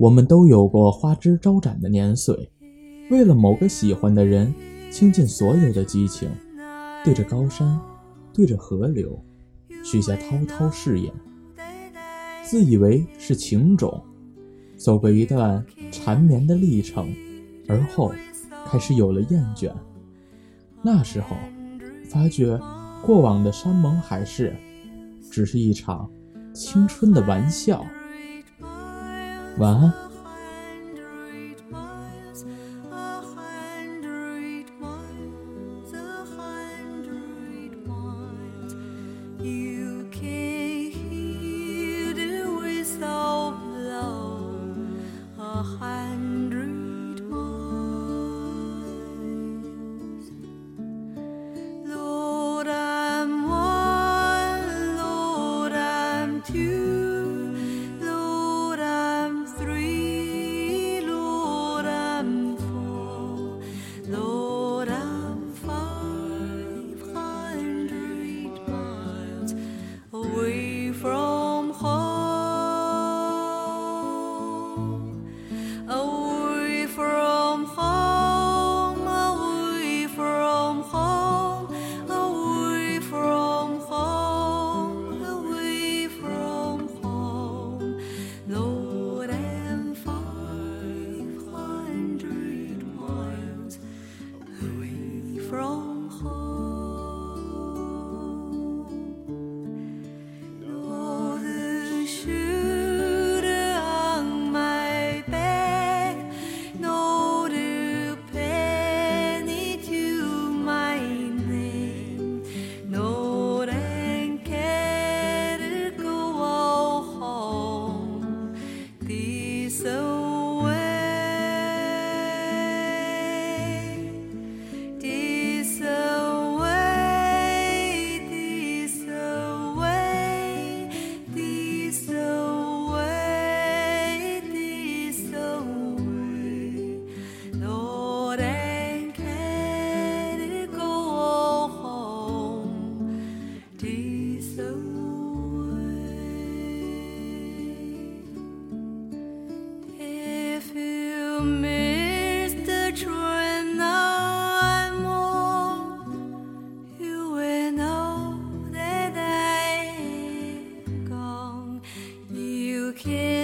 我们都有过花枝招展的年岁，为了某个喜欢的人，倾尽所有的激情，对着高山，对着河流，许下滔滔誓言，自以为是情种，走过一段缠绵的历程，而后开始有了厌倦。那时候，发觉过往的山盟海誓，只是一场青春的玩笑。晚安。pied.